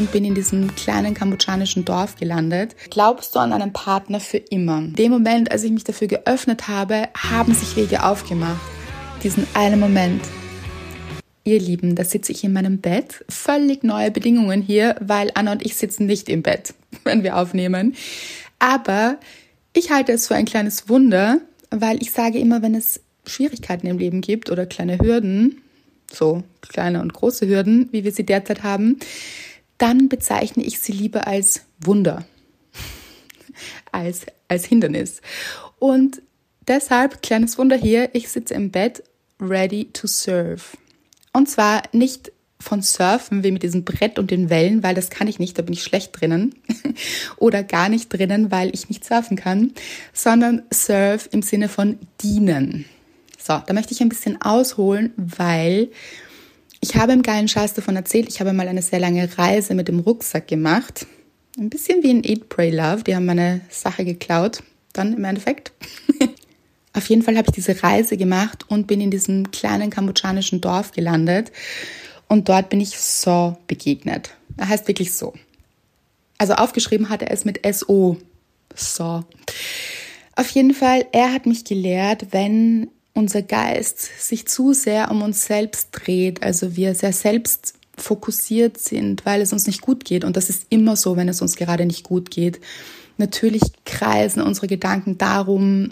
und bin in diesem kleinen kambodschanischen Dorf gelandet. Glaubst du an einen Partner für immer? In dem Moment, als ich mich dafür geöffnet habe, haben sich Wege aufgemacht. Diesen einen Moment. Ihr Lieben, da sitze ich in meinem Bett. Völlig neue Bedingungen hier, weil Anna und ich sitzen nicht im Bett, wenn wir aufnehmen. Aber ich halte es für ein kleines Wunder, weil ich sage immer, wenn es Schwierigkeiten im Leben gibt oder kleine Hürden, so kleine und große Hürden, wie wir sie derzeit haben, dann bezeichne ich sie lieber als Wunder, als, als Hindernis. Und deshalb, kleines Wunder hier, ich sitze im Bett, ready to serve. Und zwar nicht von Surfen wie mit diesem Brett und den Wellen, weil das kann ich nicht, da bin ich schlecht drinnen. Oder gar nicht drinnen, weil ich nicht surfen kann, sondern Surf im Sinne von dienen. So, da möchte ich ein bisschen ausholen, weil ich habe im geilen Scheiß davon erzählt, ich habe mal eine sehr lange Reise mit dem Rucksack gemacht. Ein bisschen wie in Eat, Pray, Love. Die haben meine Sache geklaut, dann im Endeffekt. Auf jeden Fall habe ich diese Reise gemacht und bin in diesem kleinen kambodschanischen Dorf gelandet. Und dort bin ich So begegnet. Er heißt wirklich so. Also aufgeschrieben hat er es mit S-O. So. Auf jeden Fall, er hat mich gelehrt, wenn unser Geist sich zu sehr um uns selbst dreht, also wir sehr selbst fokussiert sind, weil es uns nicht gut geht. Und das ist immer so, wenn es uns gerade nicht gut geht. Natürlich kreisen unsere Gedanken darum,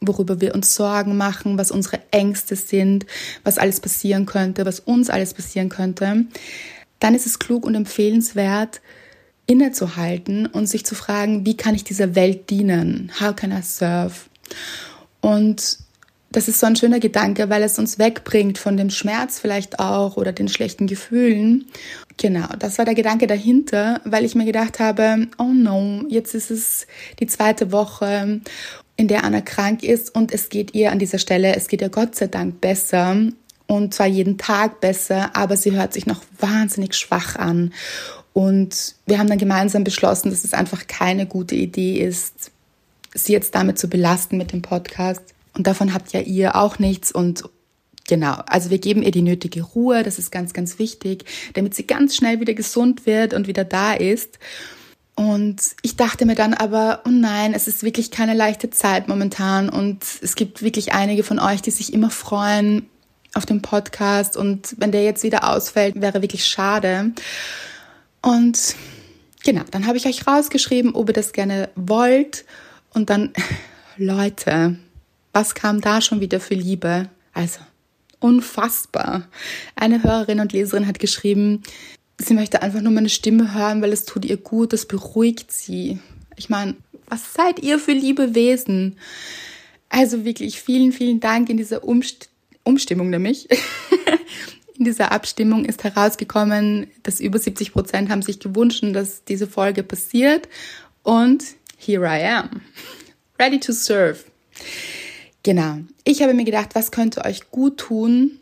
worüber wir uns Sorgen machen, was unsere Ängste sind, was alles passieren könnte, was uns alles passieren könnte. Dann ist es klug und empfehlenswert, innezuhalten und sich zu fragen, wie kann ich dieser Welt dienen? How can I serve? Und das ist so ein schöner Gedanke, weil es uns wegbringt von dem Schmerz vielleicht auch oder den schlechten Gefühlen. Genau, das war der Gedanke dahinter, weil ich mir gedacht habe, oh no, jetzt ist es die zweite Woche, in der Anna krank ist und es geht ihr an dieser Stelle, es geht ihr Gott sei Dank besser und zwar jeden Tag besser, aber sie hört sich noch wahnsinnig schwach an. Und wir haben dann gemeinsam beschlossen, dass es einfach keine gute Idee ist, sie jetzt damit zu belasten mit dem Podcast. Und davon habt ja ihr auch nichts und Genau, also wir geben ihr die nötige Ruhe, das ist ganz, ganz wichtig, damit sie ganz schnell wieder gesund wird und wieder da ist. Und ich dachte mir dann aber, oh nein, es ist wirklich keine leichte Zeit momentan und es gibt wirklich einige von euch, die sich immer freuen auf den Podcast und wenn der jetzt wieder ausfällt, wäre wirklich schade. Und genau, dann habe ich euch rausgeschrieben, ob ihr das gerne wollt und dann, Leute, was kam da schon wieder für Liebe? Also, unfassbar. Eine Hörerin und Leserin hat geschrieben, sie möchte einfach nur meine Stimme hören, weil es tut ihr gut, das beruhigt sie. Ich meine, was seid ihr für liebe Wesen? Also wirklich vielen, vielen Dank in dieser Umst Umstimmung nämlich. in dieser Abstimmung ist herausgekommen, dass über 70 Prozent haben sich gewünscht, dass diese Folge passiert. Und here I am. Ready to serve. Genau. Ich habe mir gedacht, was könnte euch gut tun?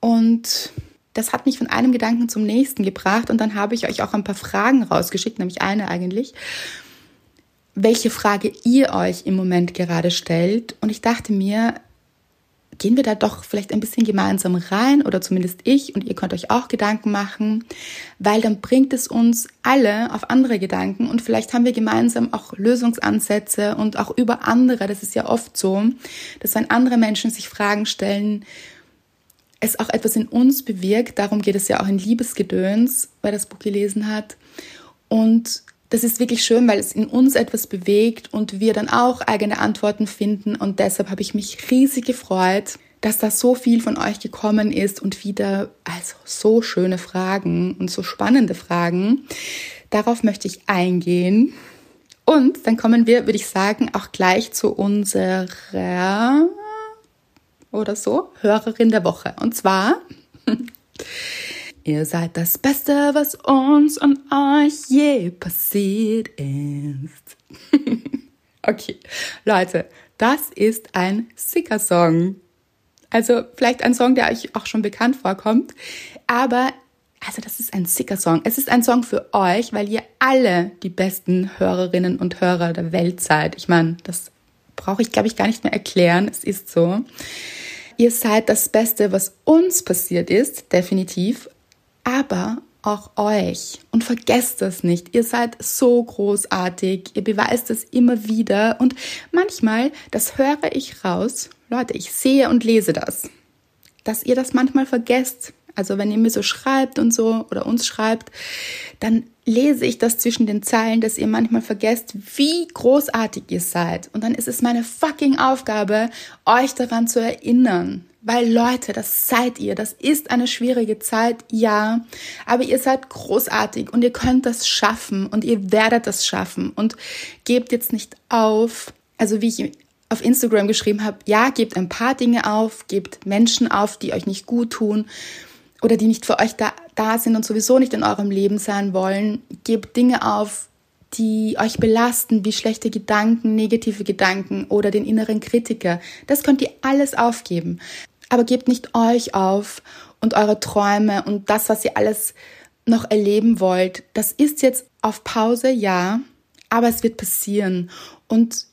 Und das hat mich von einem Gedanken zum nächsten gebracht. Und dann habe ich euch auch ein paar Fragen rausgeschickt, nämlich eine eigentlich, welche Frage ihr euch im Moment gerade stellt. Und ich dachte mir, gehen wir da doch vielleicht ein bisschen gemeinsam rein oder zumindest ich und ihr könnt euch auch Gedanken machen, weil dann bringt es uns alle auf andere Gedanken und vielleicht haben wir gemeinsam auch Lösungsansätze und auch über andere, das ist ja oft so, dass wenn andere Menschen sich Fragen stellen, es auch etwas in uns bewirkt, darum geht es ja auch in Liebesgedöns, wer das Buch gelesen hat. Und das ist wirklich schön, weil es in uns etwas bewegt und wir dann auch eigene Antworten finden. Und deshalb habe ich mich riesig gefreut, dass da so viel von euch gekommen ist und wieder, also so schöne Fragen und so spannende Fragen. Darauf möchte ich eingehen. Und dann kommen wir, würde ich sagen, auch gleich zu unserer oder so Hörerin der Woche. Und zwar Ihr seid das Beste, was uns und euch je passiert ist. okay, Leute, das ist ein Sicker-Song. Also vielleicht ein Song, der euch auch schon bekannt vorkommt. Aber also das ist ein sicker Song. Es ist ein Song für euch, weil ihr alle die besten Hörerinnen und Hörer der Welt seid. Ich meine, das brauche ich, glaube ich, gar nicht mehr erklären. Es ist so. Ihr seid das Beste, was uns passiert ist, definitiv. Aber auch euch. Und vergesst das nicht. Ihr seid so großartig. Ihr beweist es immer wieder. Und manchmal, das höre ich raus, Leute, ich sehe und lese das, dass ihr das manchmal vergesst. Also wenn ihr mir so schreibt und so oder uns schreibt, dann lese ich das zwischen den Zeilen, dass ihr manchmal vergesst, wie großartig ihr seid. Und dann ist es meine fucking Aufgabe, euch daran zu erinnern. Weil Leute, das seid ihr. Das ist eine schwierige Zeit, ja. Aber ihr seid großartig und ihr könnt das schaffen und ihr werdet das schaffen. Und gebt jetzt nicht auf. Also wie ich auf Instagram geschrieben habe, ja, gebt ein paar Dinge auf, gebt Menschen auf, die euch nicht gut tun oder die nicht für euch da, da sind und sowieso nicht in eurem Leben sein wollen. Gebt Dinge auf, die euch belasten, wie schlechte Gedanken, negative Gedanken oder den inneren Kritiker. Das könnt ihr alles aufgeben. Aber gebt nicht euch auf und eure Träume und das, was ihr alles noch erleben wollt. Das ist jetzt auf Pause, ja, aber es wird passieren. Und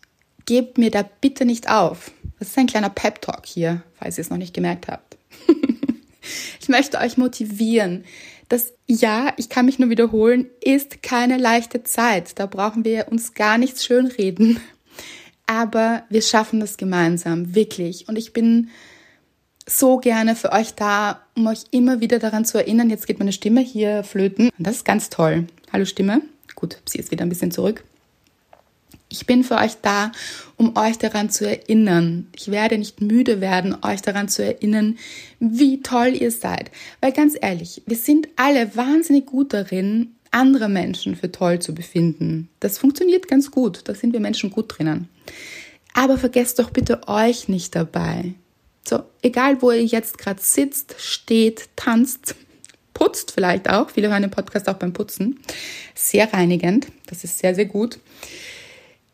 gebt mir da bitte nicht auf. Das ist ein kleiner Pep-Talk hier, falls ihr es noch nicht gemerkt habt. ich möchte euch motivieren. Das Ja, ich kann mich nur wiederholen, ist keine leichte Zeit. Da brauchen wir uns gar nichts schönreden. Aber wir schaffen das gemeinsam, wirklich. Und ich bin so gerne für euch da, um euch immer wieder daran zu erinnern. Jetzt geht meine Stimme hier flöten. Das ist ganz toll. Hallo Stimme. Gut, sie ist wieder ein bisschen zurück. Ich bin für euch da, um euch daran zu erinnern. Ich werde nicht müde werden, euch daran zu erinnern, wie toll ihr seid. Weil ganz ehrlich, wir sind alle wahnsinnig gut darin, andere Menschen für toll zu befinden. Das funktioniert ganz gut. Da sind wir Menschen gut drinnen. Aber vergesst doch bitte euch nicht dabei. So, egal wo ihr jetzt gerade sitzt, steht, tanzt, putzt vielleicht auch. Viele hören den Podcast auch beim Putzen. Sehr reinigend. Das ist sehr, sehr gut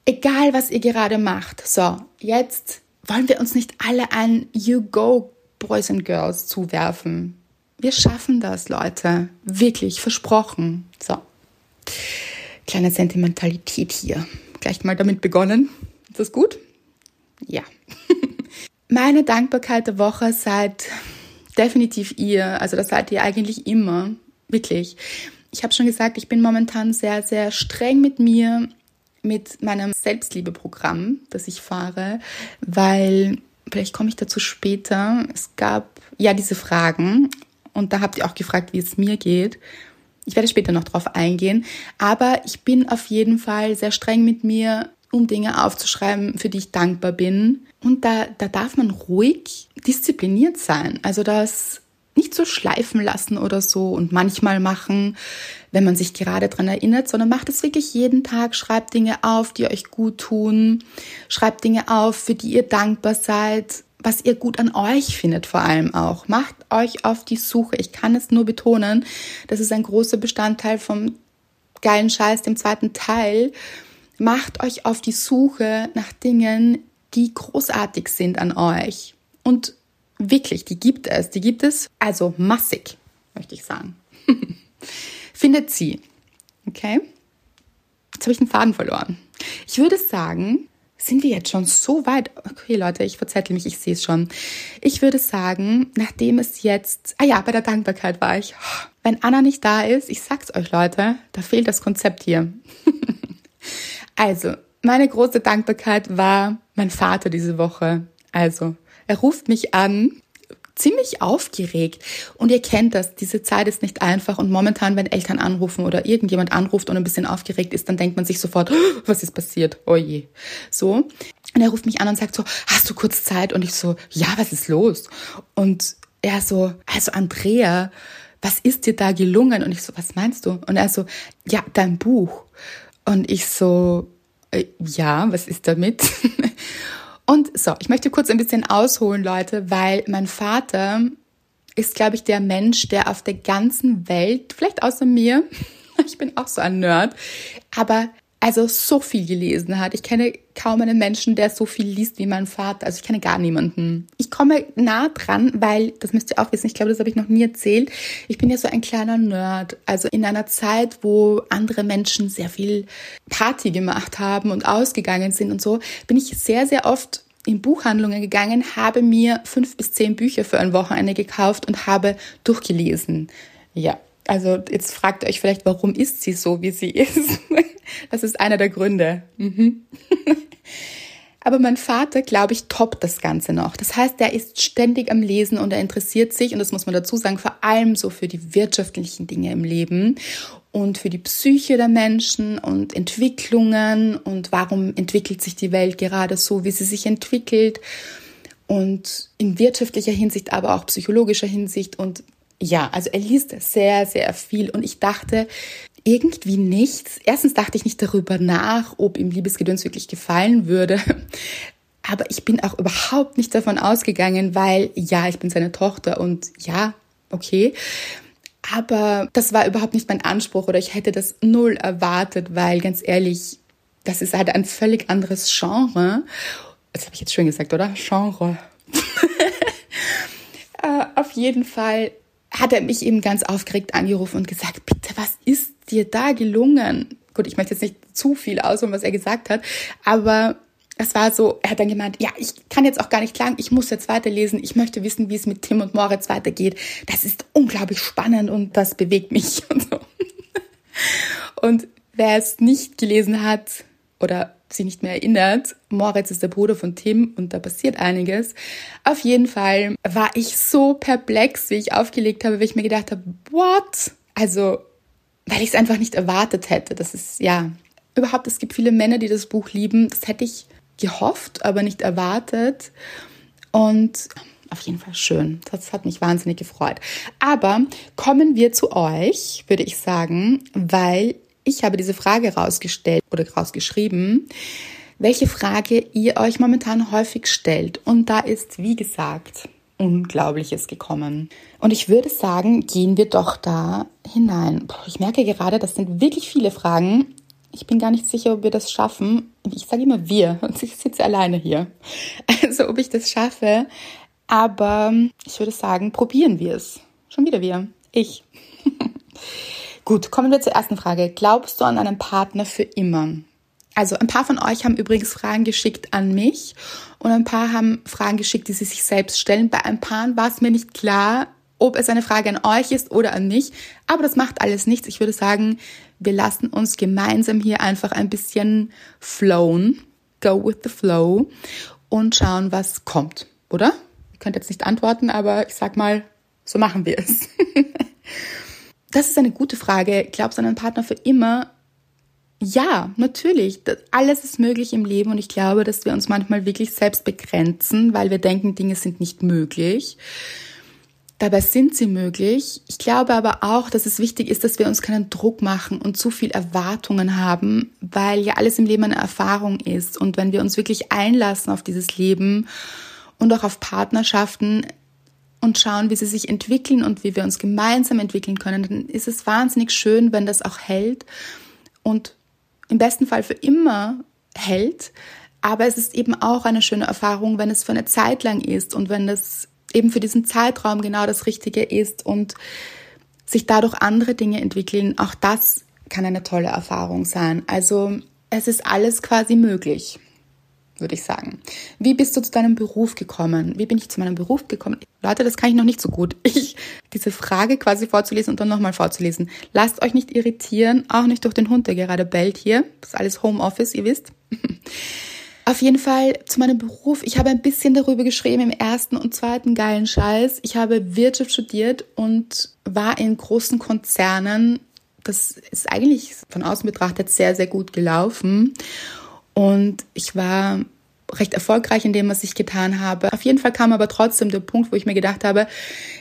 egal was ihr gerade macht. So, jetzt wollen wir uns nicht alle ein You Go Boys and Girls zuwerfen. Wir schaffen das, Leute. Wirklich, versprochen. So. Kleine Sentimentalität hier. Gleich mal damit begonnen. Ist das gut? Ja. Meine Dankbarkeit der Woche seid definitiv ihr. Also das seid ihr eigentlich immer. Wirklich. Ich habe schon gesagt, ich bin momentan sehr, sehr streng mit mir mit meinem Selbstliebeprogramm, das ich fahre, weil vielleicht komme ich dazu später. Es gab ja diese Fragen und da habt ihr auch gefragt, wie es mir geht. Ich werde später noch drauf eingehen, aber ich bin auf jeden Fall sehr streng mit mir, um Dinge aufzuschreiben, für die ich dankbar bin. Und da, da darf man ruhig diszipliniert sein. Also das nicht so schleifen lassen oder so und manchmal machen, wenn man sich gerade dran erinnert, sondern macht es wirklich jeden Tag, schreibt Dinge auf, die euch gut tun, schreibt Dinge auf, für die ihr dankbar seid, was ihr gut an euch findet vor allem auch. Macht euch auf die Suche. Ich kann es nur betonen, das ist ein großer Bestandteil vom geilen Scheiß, dem zweiten Teil. Macht euch auf die Suche nach Dingen, die großartig sind an euch. Und Wirklich, die gibt es. Die gibt es also massig, möchte ich sagen. Findet sie. Okay? Jetzt habe ich den Faden verloren. Ich würde sagen, sind wir jetzt schon so weit? Okay, Leute, ich verzettel mich, ich sehe es schon. Ich würde sagen, nachdem es jetzt, ah ja, bei der Dankbarkeit war ich. Wenn Anna nicht da ist, ich sag's euch, Leute, da fehlt das Konzept hier. also, meine große Dankbarkeit war mein Vater diese Woche. Also, er ruft mich an, ziemlich aufgeregt. Und ihr kennt das, diese Zeit ist nicht einfach. Und momentan, wenn Eltern anrufen oder irgendjemand anruft und ein bisschen aufgeregt ist, dann denkt man sich sofort, was ist passiert? Oh je. So. Und er ruft mich an und sagt so, hast du kurz Zeit? Und ich so, ja, was ist los? Und er so, also Andrea, was ist dir da gelungen? Und ich so, was meinst du? Und er so, ja, dein Buch. Und ich so, äh, ja, was ist damit? Und so, ich möchte kurz ein bisschen ausholen, Leute, weil mein Vater ist, glaube ich, der Mensch, der auf der ganzen Welt, vielleicht außer mir, ich bin auch so ein Nerd, aber also so viel gelesen hat. Ich kenne kaum einen Menschen, der so viel liest wie mein Vater. Also ich kenne gar niemanden. Ich komme nah dran, weil, das müsst ihr auch wissen, ich glaube, das habe ich noch nie erzählt. Ich bin ja so ein kleiner Nerd. Also in einer Zeit, wo andere Menschen sehr viel Party gemacht haben und ausgegangen sind und so, bin ich sehr, sehr oft in Buchhandlungen gegangen, habe mir fünf bis zehn Bücher für ein Wochenende gekauft und habe durchgelesen. Ja, Also jetzt fragt ihr euch vielleicht, warum ist sie so, wie sie ist? Das ist einer der Gründe. Mhm. Aber mein Vater, glaube ich, toppt das Ganze noch. Das heißt, er ist ständig am Lesen und er interessiert sich, und das muss man dazu sagen, vor allem so für die wirtschaftlichen Dinge im Leben und für die Psyche der Menschen und Entwicklungen und warum entwickelt sich die Welt gerade so, wie sie sich entwickelt und in wirtschaftlicher Hinsicht, aber auch psychologischer Hinsicht und ja, also er liest sehr, sehr viel und ich dachte, irgendwie nichts. Erstens dachte ich nicht darüber nach, ob ihm Liebesgedöns wirklich gefallen würde. Aber ich bin auch überhaupt nicht davon ausgegangen, weil ja, ich bin seine Tochter und ja, okay. Aber das war überhaupt nicht mein Anspruch oder ich hätte das null erwartet, weil ganz ehrlich, das ist halt ein völlig anderes Genre. Das habe ich jetzt schön gesagt, oder? Genre. uh, auf jeden Fall hat er mich eben ganz aufgeregt angerufen und gesagt, bitte, was ist dir da gelungen? Gut, ich möchte jetzt nicht zu viel ausholen, was er gesagt hat, aber es war so, er hat dann gemeint, ja, ich kann jetzt auch gar nicht klagen, ich muss jetzt weiterlesen, ich möchte wissen, wie es mit Tim und Moritz weitergeht. Das ist unglaublich spannend und das bewegt mich und so. Und wer es nicht gelesen hat oder sich nicht mehr erinnert, Moritz ist der Bruder von Tim und da passiert einiges. Auf jeden Fall war ich so perplex, wie ich aufgelegt habe, weil ich mir gedacht habe, what? Also weil ich es einfach nicht erwartet hätte. Das ist ja überhaupt, es gibt viele Männer, die das Buch lieben. Das hätte ich gehofft, aber nicht erwartet. Und auf jeden Fall schön. Das hat mich wahnsinnig gefreut. Aber kommen wir zu euch, würde ich sagen, weil ich habe diese Frage rausgestellt oder rausgeschrieben, welche Frage ihr euch momentan häufig stellt. Und da ist, wie gesagt, Unglaubliches gekommen. Und ich würde sagen, gehen wir doch da hinein. Ich merke gerade, das sind wirklich viele Fragen. Ich bin gar nicht sicher, ob wir das schaffen. Ich sage immer wir und ich sitze alleine hier. Also ob ich das schaffe. Aber ich würde sagen, probieren wir es. Schon wieder wir. Ich. Gut, kommen wir zur ersten Frage. Glaubst du an einen Partner für immer? Also ein paar von euch haben übrigens Fragen geschickt an mich und ein paar haben Fragen geschickt, die sie sich selbst stellen. Bei ein paar war es mir nicht klar, ob es eine Frage an euch ist oder an mich. Aber das macht alles nichts. Ich würde sagen, wir lassen uns gemeinsam hier einfach ein bisschen flowen, go with the flow und schauen, was kommt, oder? Ihr könnt jetzt nicht antworten, aber ich sag mal, so machen wir es. das ist eine gute Frage. Glaubst du an einen Partner für immer? Ja, natürlich. Alles ist möglich im Leben und ich glaube, dass wir uns manchmal wirklich selbst begrenzen, weil wir denken, Dinge sind nicht möglich. Dabei sind sie möglich. Ich glaube aber auch, dass es wichtig ist, dass wir uns keinen Druck machen und zu viel Erwartungen haben, weil ja alles im Leben eine Erfahrung ist. Und wenn wir uns wirklich einlassen auf dieses Leben und auch auf Partnerschaften und schauen, wie sie sich entwickeln und wie wir uns gemeinsam entwickeln können, dann ist es wahnsinnig schön, wenn das auch hält und im besten Fall für immer hält. Aber es ist eben auch eine schöne Erfahrung, wenn es für eine Zeit lang ist und wenn es eben für diesen Zeitraum genau das Richtige ist und sich dadurch andere Dinge entwickeln. Auch das kann eine tolle Erfahrung sein. Also es ist alles quasi möglich würde ich sagen. Wie bist du zu deinem Beruf gekommen? Wie bin ich zu meinem Beruf gekommen? Leute, das kann ich noch nicht so gut. Ich, diese Frage quasi vorzulesen und dann nochmal vorzulesen. Lasst euch nicht irritieren, auch nicht durch den Hund, der gerade bellt hier. Das ist alles Homeoffice, ihr wisst. Auf jeden Fall zu meinem Beruf. Ich habe ein bisschen darüber geschrieben im ersten und zweiten geilen Scheiß. Ich habe Wirtschaft studiert und war in großen Konzernen. Das ist eigentlich von außen betrachtet sehr, sehr gut gelaufen. Und ich war recht erfolgreich in dem, was ich getan habe. Auf jeden Fall kam aber trotzdem der Punkt, wo ich mir gedacht habe,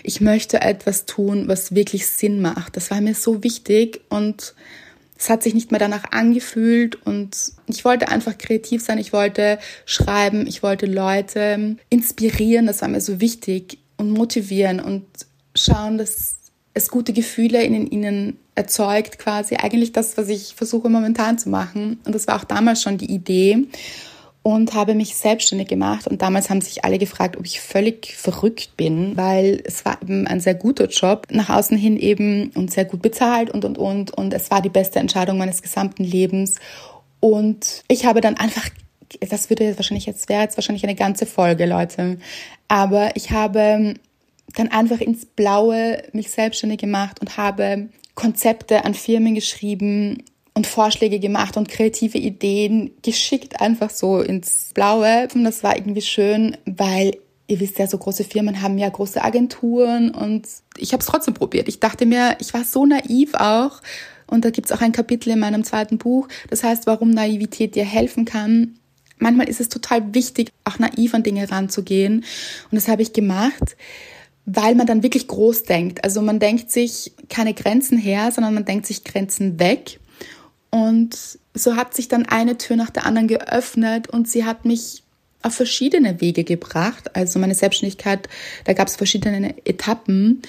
ich möchte etwas tun, was wirklich Sinn macht. Das war mir so wichtig und es hat sich nicht mehr danach angefühlt und ich wollte einfach kreativ sein, ich wollte schreiben, ich wollte Leute inspirieren, das war mir so wichtig und motivieren und schauen, dass es gute Gefühle in ihnen erzeugt, quasi eigentlich das, was ich versuche momentan zu machen. Und das war auch damals schon die Idee und habe mich selbstständig gemacht. Und damals haben sich alle gefragt, ob ich völlig verrückt bin, weil es war eben ein sehr guter Job, nach außen hin eben und sehr gut bezahlt und, und, und. Und es war die beste Entscheidung meines gesamten Lebens. Und ich habe dann einfach, das würde wahrscheinlich jetzt, wäre jetzt wahrscheinlich eine ganze Folge, Leute. Aber ich habe dann einfach ins Blaue mich selbstständig gemacht und habe Konzepte an Firmen geschrieben und Vorschläge gemacht und kreative Ideen geschickt einfach so ins Blaue. Und das war irgendwie schön, weil ihr wisst ja, so große Firmen haben ja große Agenturen und ich habe es trotzdem probiert. Ich dachte mir, ich war so naiv auch. Und da gibt es auch ein Kapitel in meinem zweiten Buch, das heißt, warum Naivität dir helfen kann. Manchmal ist es total wichtig, auch naiv an Dinge ranzugehen. Und das habe ich gemacht weil man dann wirklich groß denkt. Also man denkt sich keine Grenzen her, sondern man denkt sich Grenzen weg. Und so hat sich dann eine Tür nach der anderen geöffnet und sie hat mich auf verschiedene Wege gebracht. Also meine Selbstständigkeit, da gab es verschiedene Etappen.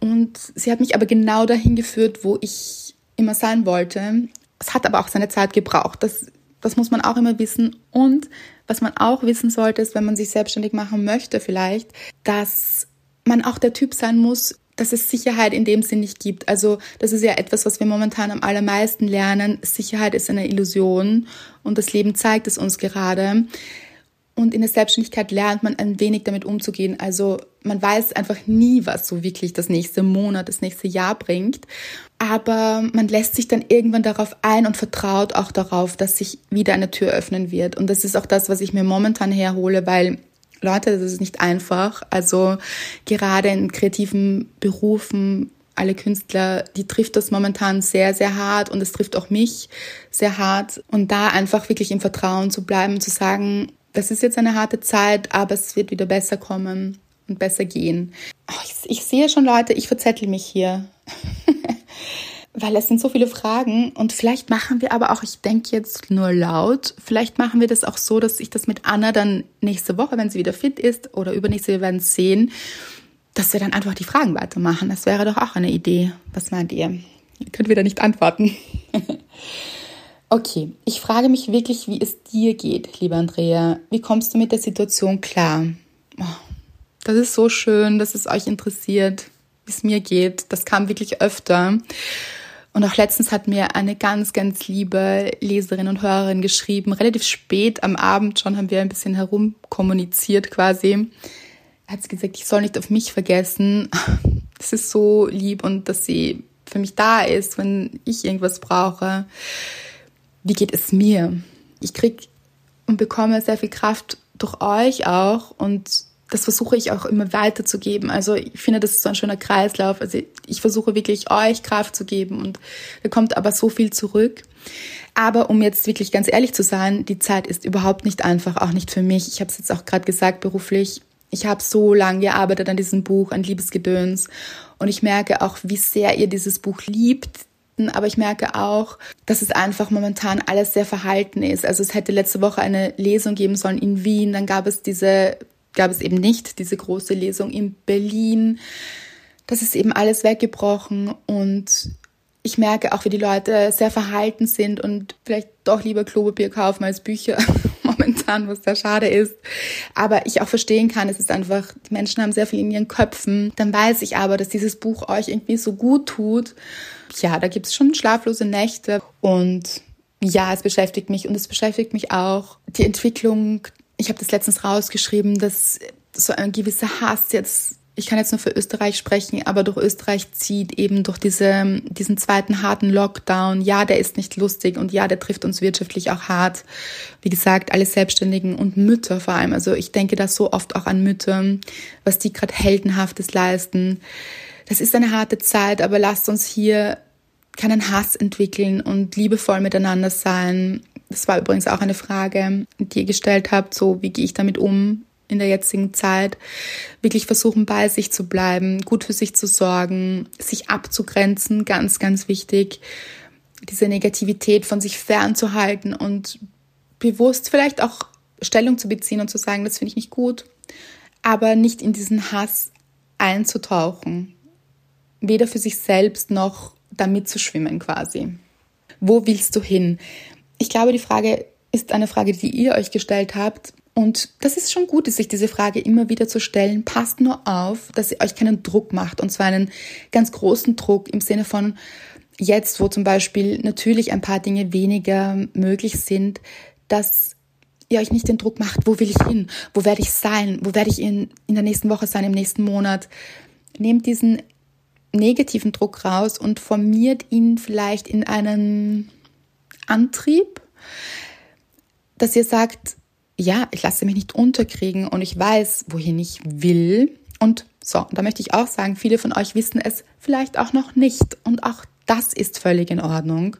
Und sie hat mich aber genau dahin geführt, wo ich immer sein wollte. Es hat aber auch seine Zeit gebraucht. Das, das muss man auch immer wissen. Und was man auch wissen sollte, ist, wenn man sich selbstständig machen möchte, vielleicht, dass man auch der Typ sein muss, dass es Sicherheit in dem Sinn nicht gibt. Also das ist ja etwas, was wir momentan am allermeisten lernen. Sicherheit ist eine Illusion und das Leben zeigt es uns gerade. Und in der Selbstständigkeit lernt man ein wenig damit umzugehen. Also man weiß einfach nie, was so wirklich das nächste Monat, das nächste Jahr bringt. Aber man lässt sich dann irgendwann darauf ein und vertraut auch darauf, dass sich wieder eine Tür öffnen wird. Und das ist auch das, was ich mir momentan herhole, weil Leute, das ist nicht einfach. Also gerade in kreativen Berufen, alle Künstler, die trifft das momentan sehr, sehr hart und es trifft auch mich sehr hart. Und da einfach wirklich im Vertrauen zu bleiben zu sagen, das ist jetzt eine harte Zeit, aber es wird wieder besser kommen und besser gehen. Ich, ich sehe schon Leute, ich verzettel mich hier. weil es sind so viele Fragen und vielleicht machen wir aber auch, ich denke jetzt nur laut, vielleicht machen wir das auch so, dass ich das mit Anna dann nächste Woche, wenn sie wieder fit ist oder übernächste, wir werden sehen, dass wir dann einfach die Fragen weitermachen. Das wäre doch auch eine Idee. Was meint ihr? Ihr könnt wieder nicht antworten. okay, ich frage mich wirklich, wie es dir geht, liebe Andrea. Wie kommst du mit der Situation klar? Oh, das ist so schön, dass es euch interessiert, wie es mir geht. Das kam wirklich öfter. Und auch letztens hat mir eine ganz, ganz liebe Leserin und Hörerin geschrieben, relativ spät am Abend schon haben wir ein bisschen herumkommuniziert quasi. Hat sie gesagt, ich soll nicht auf mich vergessen. Das ist so lieb und dass sie für mich da ist, wenn ich irgendwas brauche. Wie geht es mir? Ich krieg und bekomme sehr viel Kraft durch euch auch und das versuche ich auch immer weiterzugeben. Also ich finde, das ist so ein schöner Kreislauf. Also ich versuche wirklich euch Kraft zu geben und da kommt aber so viel zurück. Aber um jetzt wirklich ganz ehrlich zu sein, die Zeit ist überhaupt nicht einfach, auch nicht für mich. Ich habe es jetzt auch gerade gesagt, beruflich. Ich habe so lange gearbeitet an diesem Buch, an Liebesgedöns. Und ich merke auch, wie sehr ihr dieses Buch liebt. Aber ich merke auch, dass es einfach momentan alles sehr verhalten ist. Also es hätte letzte Woche eine Lesung geben sollen in Wien. Dann gab es diese gab es eben nicht diese große Lesung in Berlin. Das ist eben alles weggebrochen und ich merke auch, wie die Leute sehr verhalten sind und vielleicht doch lieber Klopapier kaufen als Bücher momentan, was sehr schade ist. Aber ich auch verstehen kann, es ist einfach, die Menschen haben sehr viel in ihren Köpfen. Dann weiß ich aber, dass dieses Buch euch irgendwie so gut tut. Ja, da gibt es schon schlaflose Nächte und ja, es beschäftigt mich und es beschäftigt mich auch die Entwicklung ich habe das letztens rausgeschrieben, dass so ein gewisser Hass jetzt, ich kann jetzt nur für Österreich sprechen, aber durch Österreich zieht eben durch diese, diesen zweiten harten Lockdown. Ja, der ist nicht lustig und ja, der trifft uns wirtschaftlich auch hart. Wie gesagt, alle Selbstständigen und Mütter vor allem. Also ich denke da so oft auch an Mütter, was die gerade heldenhaftes leisten. Das ist eine harte Zeit, aber lasst uns hier keinen Hass entwickeln und liebevoll miteinander sein das war übrigens auch eine Frage, die ihr gestellt habt, so wie gehe ich damit um in der jetzigen Zeit. Wirklich versuchen, bei sich zu bleiben, gut für sich zu sorgen, sich abzugrenzen, ganz, ganz wichtig. Diese Negativität von sich fernzuhalten und bewusst vielleicht auch Stellung zu beziehen und zu sagen, das finde ich nicht gut, aber nicht in diesen Hass einzutauchen. Weder für sich selbst noch damit zu schwimmen quasi. Wo willst du hin? Ich glaube, die Frage ist eine Frage, die ihr euch gestellt habt. Und das ist schon gut, sich diese Frage immer wieder zu stellen. Passt nur auf, dass ihr euch keinen Druck macht. Und zwar einen ganz großen Druck im Sinne von jetzt, wo zum Beispiel natürlich ein paar Dinge weniger möglich sind, dass ihr euch nicht den Druck macht, wo will ich hin, wo werde ich sein, wo werde ich in, in der nächsten Woche sein, im nächsten Monat. Nehmt diesen negativen Druck raus und formiert ihn vielleicht in einen Antrieb, dass ihr sagt, ja, ich lasse mich nicht unterkriegen und ich weiß, wohin ich will. Und so, da möchte ich auch sagen, viele von euch wissen es vielleicht auch noch nicht und auch das ist völlig in Ordnung.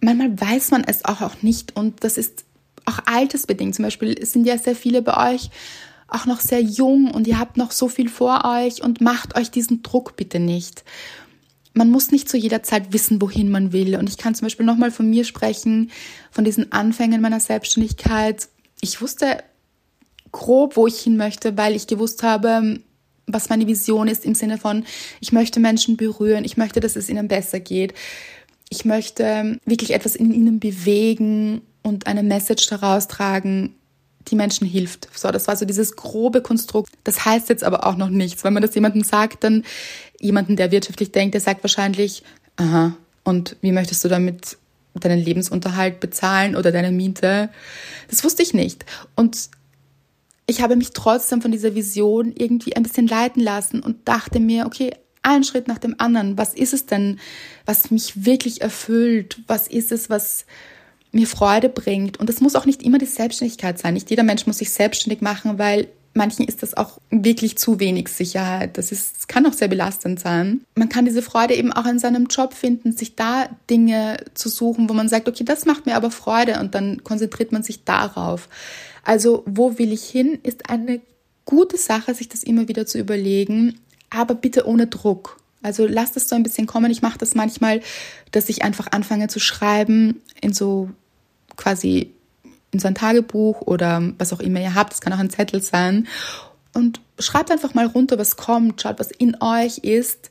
Manchmal weiß man es auch, auch nicht und das ist auch altersbedingt. Zum Beispiel sind ja sehr viele bei euch auch noch sehr jung und ihr habt noch so viel vor euch und macht euch diesen Druck bitte nicht. Man muss nicht zu jeder Zeit wissen, wohin man will. Und ich kann zum Beispiel nochmal von mir sprechen, von diesen Anfängen meiner Selbstständigkeit. Ich wusste grob, wo ich hin möchte, weil ich gewusst habe, was meine Vision ist im Sinne von, ich möchte Menschen berühren, ich möchte, dass es ihnen besser geht. Ich möchte wirklich etwas in ihnen bewegen und eine Message daraus tragen, die Menschen hilft. So, das war so dieses grobe Konstrukt. Das heißt jetzt aber auch noch nichts. Wenn man das jemandem sagt, dann jemanden, der wirtschaftlich denkt, der sagt wahrscheinlich, aha, und wie möchtest du damit deinen Lebensunterhalt bezahlen oder deine Miete? Das wusste ich nicht. Und ich habe mich trotzdem von dieser Vision irgendwie ein bisschen leiten lassen und dachte mir, okay, einen Schritt nach dem anderen. Was ist es denn, was mich wirklich erfüllt? Was ist es, was mir Freude bringt. Und das muss auch nicht immer die Selbstständigkeit sein. Nicht jeder Mensch muss sich selbstständig machen, weil manchen ist das auch wirklich zu wenig Sicherheit. Das, ist, das kann auch sehr belastend sein. Man kann diese Freude eben auch in seinem Job finden, sich da Dinge zu suchen, wo man sagt, okay, das macht mir aber Freude und dann konzentriert man sich darauf. Also, wo will ich hin, ist eine gute Sache, sich das immer wieder zu überlegen, aber bitte ohne Druck. Also lasst es so ein bisschen kommen. Ich mache das manchmal, dass ich einfach anfange zu schreiben in so quasi in so ein Tagebuch oder was auch immer ihr habt. Das kann auch ein Zettel sein. Und schreibt einfach mal runter, was kommt, schaut, was in euch ist,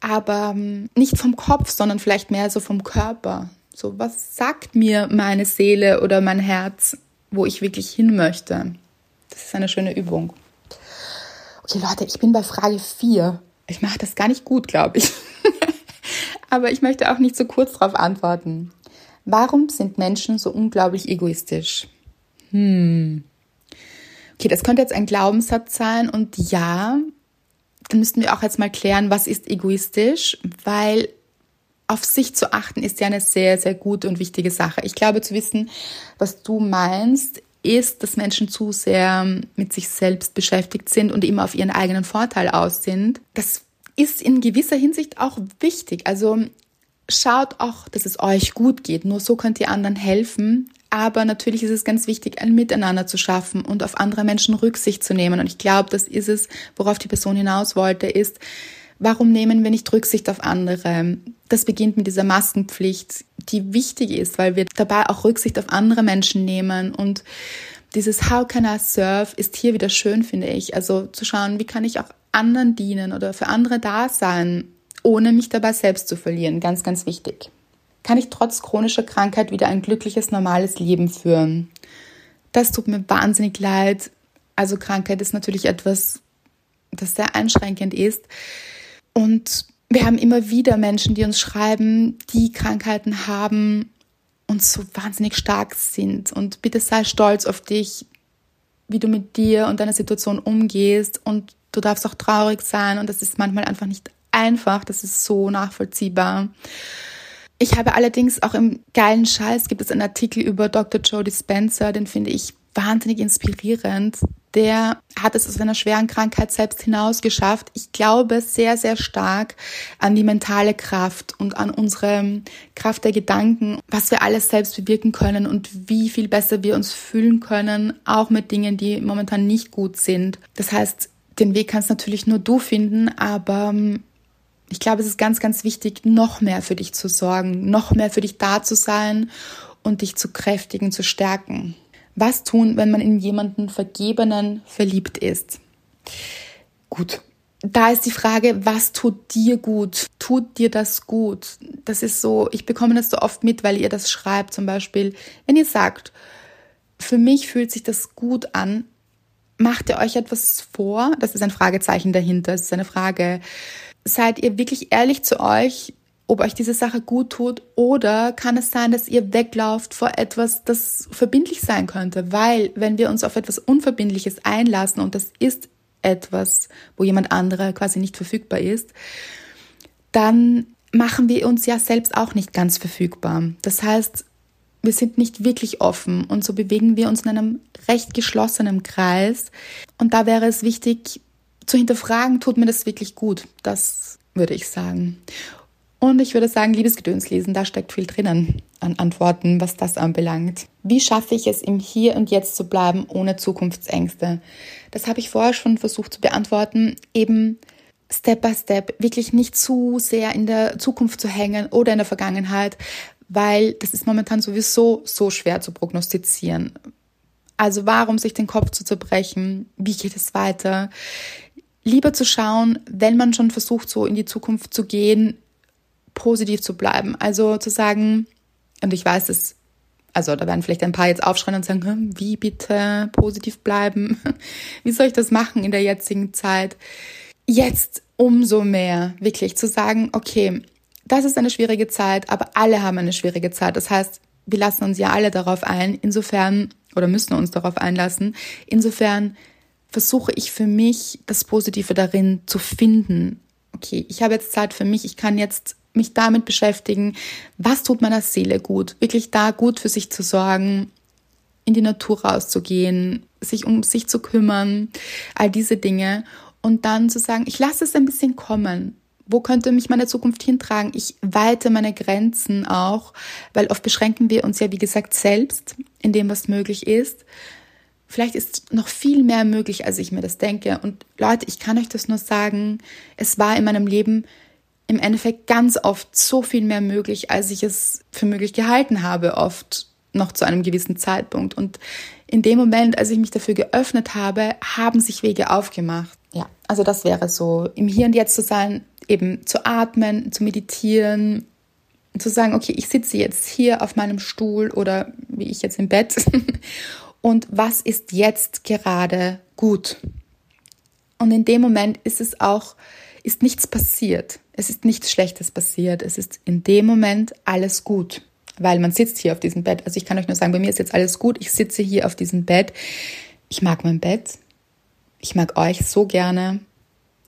aber ähm, nicht vom Kopf, sondern vielleicht mehr so vom Körper. So, was sagt mir meine Seele oder mein Herz, wo ich wirklich hin möchte? Das ist eine schöne Übung. Okay, Leute, ich bin bei Frage 4. Ich mache das gar nicht gut, glaube ich. Aber ich möchte auch nicht so kurz darauf antworten. Warum sind Menschen so unglaublich egoistisch? Hm. Okay, das könnte jetzt ein Glaubenssatz sein und ja, dann müssten wir auch jetzt mal klären, was ist egoistisch, weil auf sich zu achten ist ja eine sehr, sehr gute und wichtige Sache. Ich glaube zu wissen, was du meinst, ist, dass Menschen zu sehr mit sich selbst beschäftigt sind und immer auf ihren eigenen Vorteil aus sind. Das ist in gewisser Hinsicht auch wichtig. Also schaut auch, dass es euch gut geht. Nur so könnt ihr anderen helfen. Aber natürlich ist es ganz wichtig, ein Miteinander zu schaffen und auf andere Menschen Rücksicht zu nehmen. Und ich glaube, das ist es, worauf die Person hinaus wollte, ist, warum nehmen wir nicht Rücksicht auf andere? Das beginnt mit dieser Maskenpflicht, die wichtig ist, weil wir dabei auch Rücksicht auf andere Menschen nehmen und dieses How can I serve ist hier wieder schön, finde ich. Also zu schauen, wie kann ich auch anderen dienen oder für andere da sein, ohne mich dabei selbst zu verlieren. Ganz, ganz wichtig. Kann ich trotz chronischer Krankheit wieder ein glückliches, normales Leben führen? Das tut mir wahnsinnig leid. Also Krankheit ist natürlich etwas, das sehr einschränkend ist. Und wir haben immer wieder Menschen, die uns schreiben, die Krankheiten haben und so wahnsinnig stark sind. Und bitte sei stolz auf dich, wie du mit dir und deiner Situation umgehst. Und du darfst auch traurig sein. Und das ist manchmal einfach nicht einfach. Das ist so nachvollziehbar. Ich habe allerdings auch im geilen Scheiß gibt es einen Artikel über Dr. Joe Dispenza, den finde ich wahnsinnig inspirierend. Der hat es aus einer schweren Krankheit selbst hinaus geschafft. Ich glaube sehr, sehr stark an die mentale Kraft und an unsere Kraft der Gedanken, was wir alles selbst bewirken können und wie viel besser wir uns fühlen können, auch mit Dingen, die momentan nicht gut sind. Das heißt, den Weg kannst natürlich nur du finden, aber ähm, ich glaube, es ist ganz, ganz wichtig, noch mehr für dich zu sorgen, noch mehr für dich da zu sein und dich zu kräftigen, zu stärken. Was tun, wenn man in jemanden Vergebenen verliebt ist? Gut. Da ist die Frage, was tut dir gut? Tut dir das gut? Das ist so, ich bekomme das so oft mit, weil ihr das schreibt. Zum Beispiel, wenn ihr sagt, für mich fühlt sich das gut an, macht ihr euch etwas vor? Das ist ein Fragezeichen dahinter. Es ist eine Frage. Seid ihr wirklich ehrlich zu euch? Ob euch diese Sache gut tut oder kann es sein, dass ihr weglauft vor etwas, das verbindlich sein könnte, weil wenn wir uns auf etwas Unverbindliches einlassen und das ist etwas, wo jemand anderer quasi nicht verfügbar ist, dann machen wir uns ja selbst auch nicht ganz verfügbar. Das heißt, wir sind nicht wirklich offen und so bewegen wir uns in einem recht geschlossenen Kreis. Und da wäre es wichtig zu hinterfragen, tut mir das wirklich gut? Das würde ich sagen. Und ich würde sagen, Liebesgedöns lesen, da steckt viel drinnen an Antworten, was das anbelangt. Wie schaffe ich es, im Hier und Jetzt zu bleiben, ohne Zukunftsängste? Das habe ich vorher schon versucht zu beantworten. Eben Step by Step, wirklich nicht zu sehr in der Zukunft zu hängen oder in der Vergangenheit, weil das ist momentan sowieso so schwer zu prognostizieren. Also warum sich den Kopf zu zerbrechen? Wie geht es weiter? Lieber zu schauen, wenn man schon versucht, so in die Zukunft zu gehen, positiv zu bleiben. Also zu sagen, und ich weiß, dass, also da werden vielleicht ein paar jetzt aufschreien und sagen, hm, wie bitte positiv bleiben? Wie soll ich das machen in der jetzigen Zeit? Jetzt umso mehr wirklich zu sagen, okay, das ist eine schwierige Zeit, aber alle haben eine schwierige Zeit. Das heißt, wir lassen uns ja alle darauf ein. Insofern, oder müssen uns darauf einlassen. Insofern versuche ich für mich das Positive darin zu finden. Okay, ich habe jetzt Zeit für mich. Ich kann jetzt mich damit beschäftigen, was tut meiner Seele gut, wirklich da gut für sich zu sorgen, in die Natur rauszugehen, sich um sich zu kümmern, all diese Dinge und dann zu sagen, ich lasse es ein bisschen kommen. Wo könnte mich meine Zukunft hintragen? Ich weite meine Grenzen auch, weil oft beschränken wir uns ja, wie gesagt, selbst in dem, was möglich ist. Vielleicht ist noch viel mehr möglich, als ich mir das denke. Und Leute, ich kann euch das nur sagen, es war in meinem Leben im Endeffekt ganz oft so viel mehr möglich, als ich es für möglich gehalten habe, oft noch zu einem gewissen Zeitpunkt. Und in dem Moment, als ich mich dafür geöffnet habe, haben sich Wege aufgemacht. Ja, also das wäre so, im Hier und Jetzt zu sein, eben zu atmen, zu meditieren, zu sagen, okay, ich sitze jetzt hier auf meinem Stuhl oder wie ich jetzt im Bett und was ist jetzt gerade gut? Und in dem Moment ist es auch, ist nichts passiert. Es ist nichts Schlechtes passiert. Es ist in dem Moment alles gut, weil man sitzt hier auf diesem Bett. Also ich kann euch nur sagen, bei mir ist jetzt alles gut. Ich sitze hier auf diesem Bett. Ich mag mein Bett. Ich mag euch so gerne.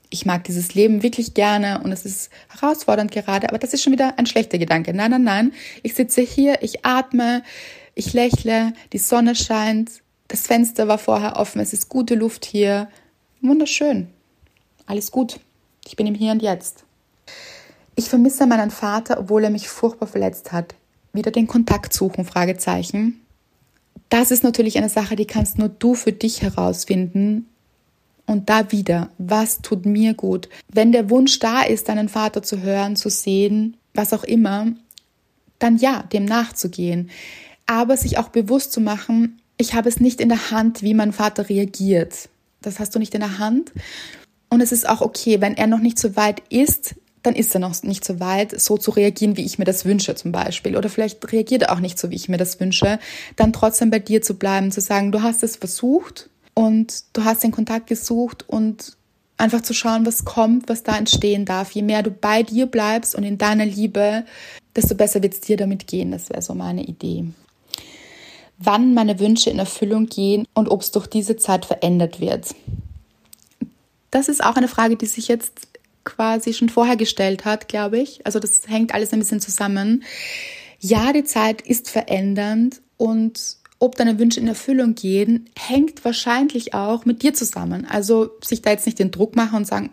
Ich mag dieses Leben wirklich gerne und es ist herausfordernd gerade, aber das ist schon wieder ein schlechter Gedanke. Nein, nein, nein. Ich sitze hier, ich atme, ich lächle, die Sonne scheint, das Fenster war vorher offen, es ist gute Luft hier. Wunderschön. Alles gut. Ich bin im Hier und Jetzt. Ich vermisse meinen Vater, obwohl er mich furchtbar verletzt hat. Wieder den Kontakt suchen, Fragezeichen. Das ist natürlich eine Sache, die kannst nur du für dich herausfinden. Und da wieder, was tut mir gut? Wenn der Wunsch da ist, deinen Vater zu hören, zu sehen, was auch immer, dann ja, dem nachzugehen. Aber sich auch bewusst zu machen, ich habe es nicht in der Hand, wie mein Vater reagiert. Das hast du nicht in der Hand. Und es ist auch okay, wenn er noch nicht so weit ist, dann ist er noch nicht so weit, so zu reagieren, wie ich mir das wünsche zum Beispiel. Oder vielleicht reagiert er auch nicht so, wie ich mir das wünsche. Dann trotzdem bei dir zu bleiben, zu sagen, du hast es versucht und du hast den Kontakt gesucht und einfach zu schauen, was kommt, was da entstehen darf. Je mehr du bei dir bleibst und in deiner Liebe, desto besser wird es dir damit gehen. Das wäre so meine Idee. Wann meine Wünsche in Erfüllung gehen und ob es durch diese Zeit verändert wird. Das ist auch eine Frage, die sich jetzt quasi schon vorher gestellt hat, glaube ich. Also das hängt alles ein bisschen zusammen. Ja, die Zeit ist verändernd und ob deine Wünsche in Erfüllung gehen, hängt wahrscheinlich auch mit dir zusammen. Also sich da jetzt nicht den Druck machen und sagen,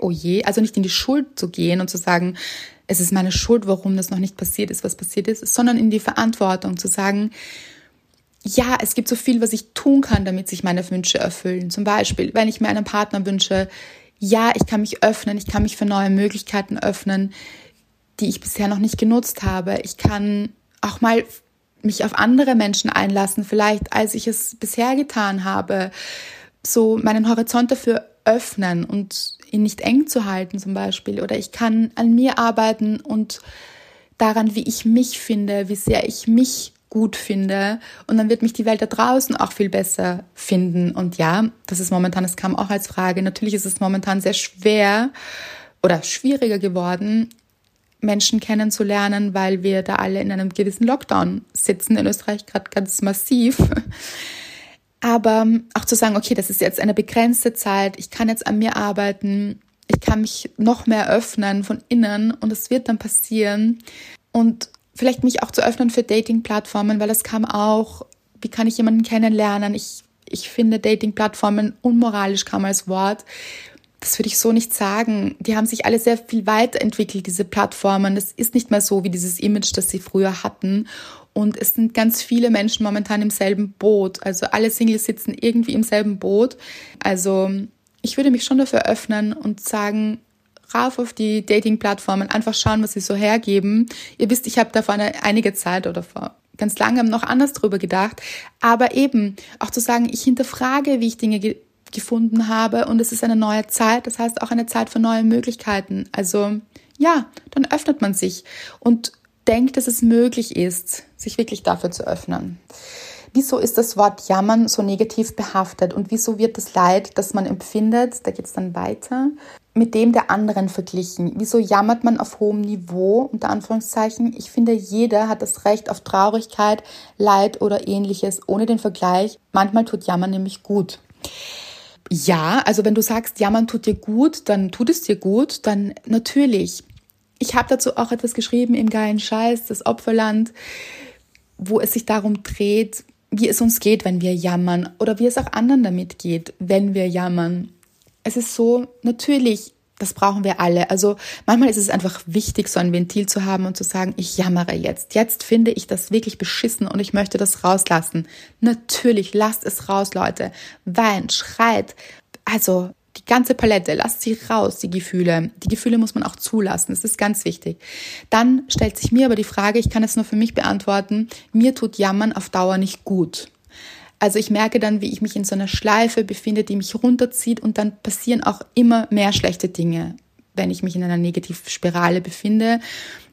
oh je, also nicht in die Schuld zu gehen und zu sagen, es ist meine Schuld, warum das noch nicht passiert ist, was passiert ist, sondern in die Verantwortung zu sagen, ja, es gibt so viel, was ich tun kann, damit sich meine Wünsche erfüllen. Zum Beispiel, wenn ich mir einen Partner wünsche, ja, ich kann mich öffnen, ich kann mich für neue Möglichkeiten öffnen, die ich bisher noch nicht genutzt habe. Ich kann auch mal mich auf andere Menschen einlassen, vielleicht als ich es bisher getan habe. So meinen Horizont dafür öffnen und ihn nicht eng zu halten zum Beispiel. Oder ich kann an mir arbeiten und daran, wie ich mich finde, wie sehr ich mich gut finde. Und dann wird mich die Welt da draußen auch viel besser finden. Und ja, das ist momentan, es kam auch als Frage, natürlich ist es momentan sehr schwer oder schwieriger geworden, Menschen kennenzulernen, weil wir da alle in einem gewissen Lockdown sitzen, in Österreich gerade ganz massiv. Aber auch zu sagen, okay, das ist jetzt eine begrenzte Zeit, ich kann jetzt an mir arbeiten, ich kann mich noch mehr öffnen von innen und es wird dann passieren. Und vielleicht mich auch zu öffnen für Dating-Plattformen, weil es kam auch, wie kann ich jemanden kennenlernen? Ich, ich finde Dating-Plattformen unmoralisch kam als Wort. Das würde ich so nicht sagen. Die haben sich alle sehr viel weiterentwickelt, diese Plattformen. Das ist nicht mehr so wie dieses Image, das sie früher hatten. Und es sind ganz viele Menschen momentan im selben Boot. Also alle Singles sitzen irgendwie im selben Boot. Also ich würde mich schon dafür öffnen und sagen, rauf auf die Dating-Plattformen, einfach schauen, was sie so hergeben. Ihr wisst, ich habe da vor einer, einige Zeit oder vor ganz langem noch anders drüber gedacht. Aber eben auch zu sagen, ich hinterfrage, wie ich Dinge ge gefunden habe und es ist eine neue Zeit, das heißt auch eine Zeit für neue Möglichkeiten. Also ja, dann öffnet man sich und denkt, dass es möglich ist, sich wirklich dafür zu öffnen. Wieso ist das Wort Jammern so negativ behaftet und wieso wird das Leid, das man empfindet, da geht es dann weiter, mit dem der anderen verglichen? Wieso jammert man auf hohem Niveau, unter Anführungszeichen? Ich finde, jeder hat das Recht auf Traurigkeit, Leid oder ähnliches, ohne den Vergleich. Manchmal tut Jammern nämlich gut. Ja, also wenn du sagst, Jammern tut dir gut, dann tut es dir gut, dann natürlich. Ich habe dazu auch etwas geschrieben im geilen Scheiß, das Opferland, wo es sich darum dreht, wie es uns geht, wenn wir jammern oder wie es auch anderen damit geht, wenn wir jammern. Es ist so, natürlich, das brauchen wir alle. Also manchmal ist es einfach wichtig, so ein Ventil zu haben und zu sagen, ich jammere jetzt. Jetzt finde ich das wirklich beschissen und ich möchte das rauslassen. Natürlich, lasst es raus, Leute. Weint, schreit. Also die ganze Palette, lasst sie raus, die Gefühle. Die Gefühle muss man auch zulassen, das ist ganz wichtig. Dann stellt sich mir aber die Frage, ich kann es nur für mich beantworten, mir tut Jammern auf Dauer nicht gut. Also ich merke dann, wie ich mich in so einer Schleife befinde, die mich runterzieht und dann passieren auch immer mehr schlechte Dinge, wenn ich mich in einer Negativspirale befinde.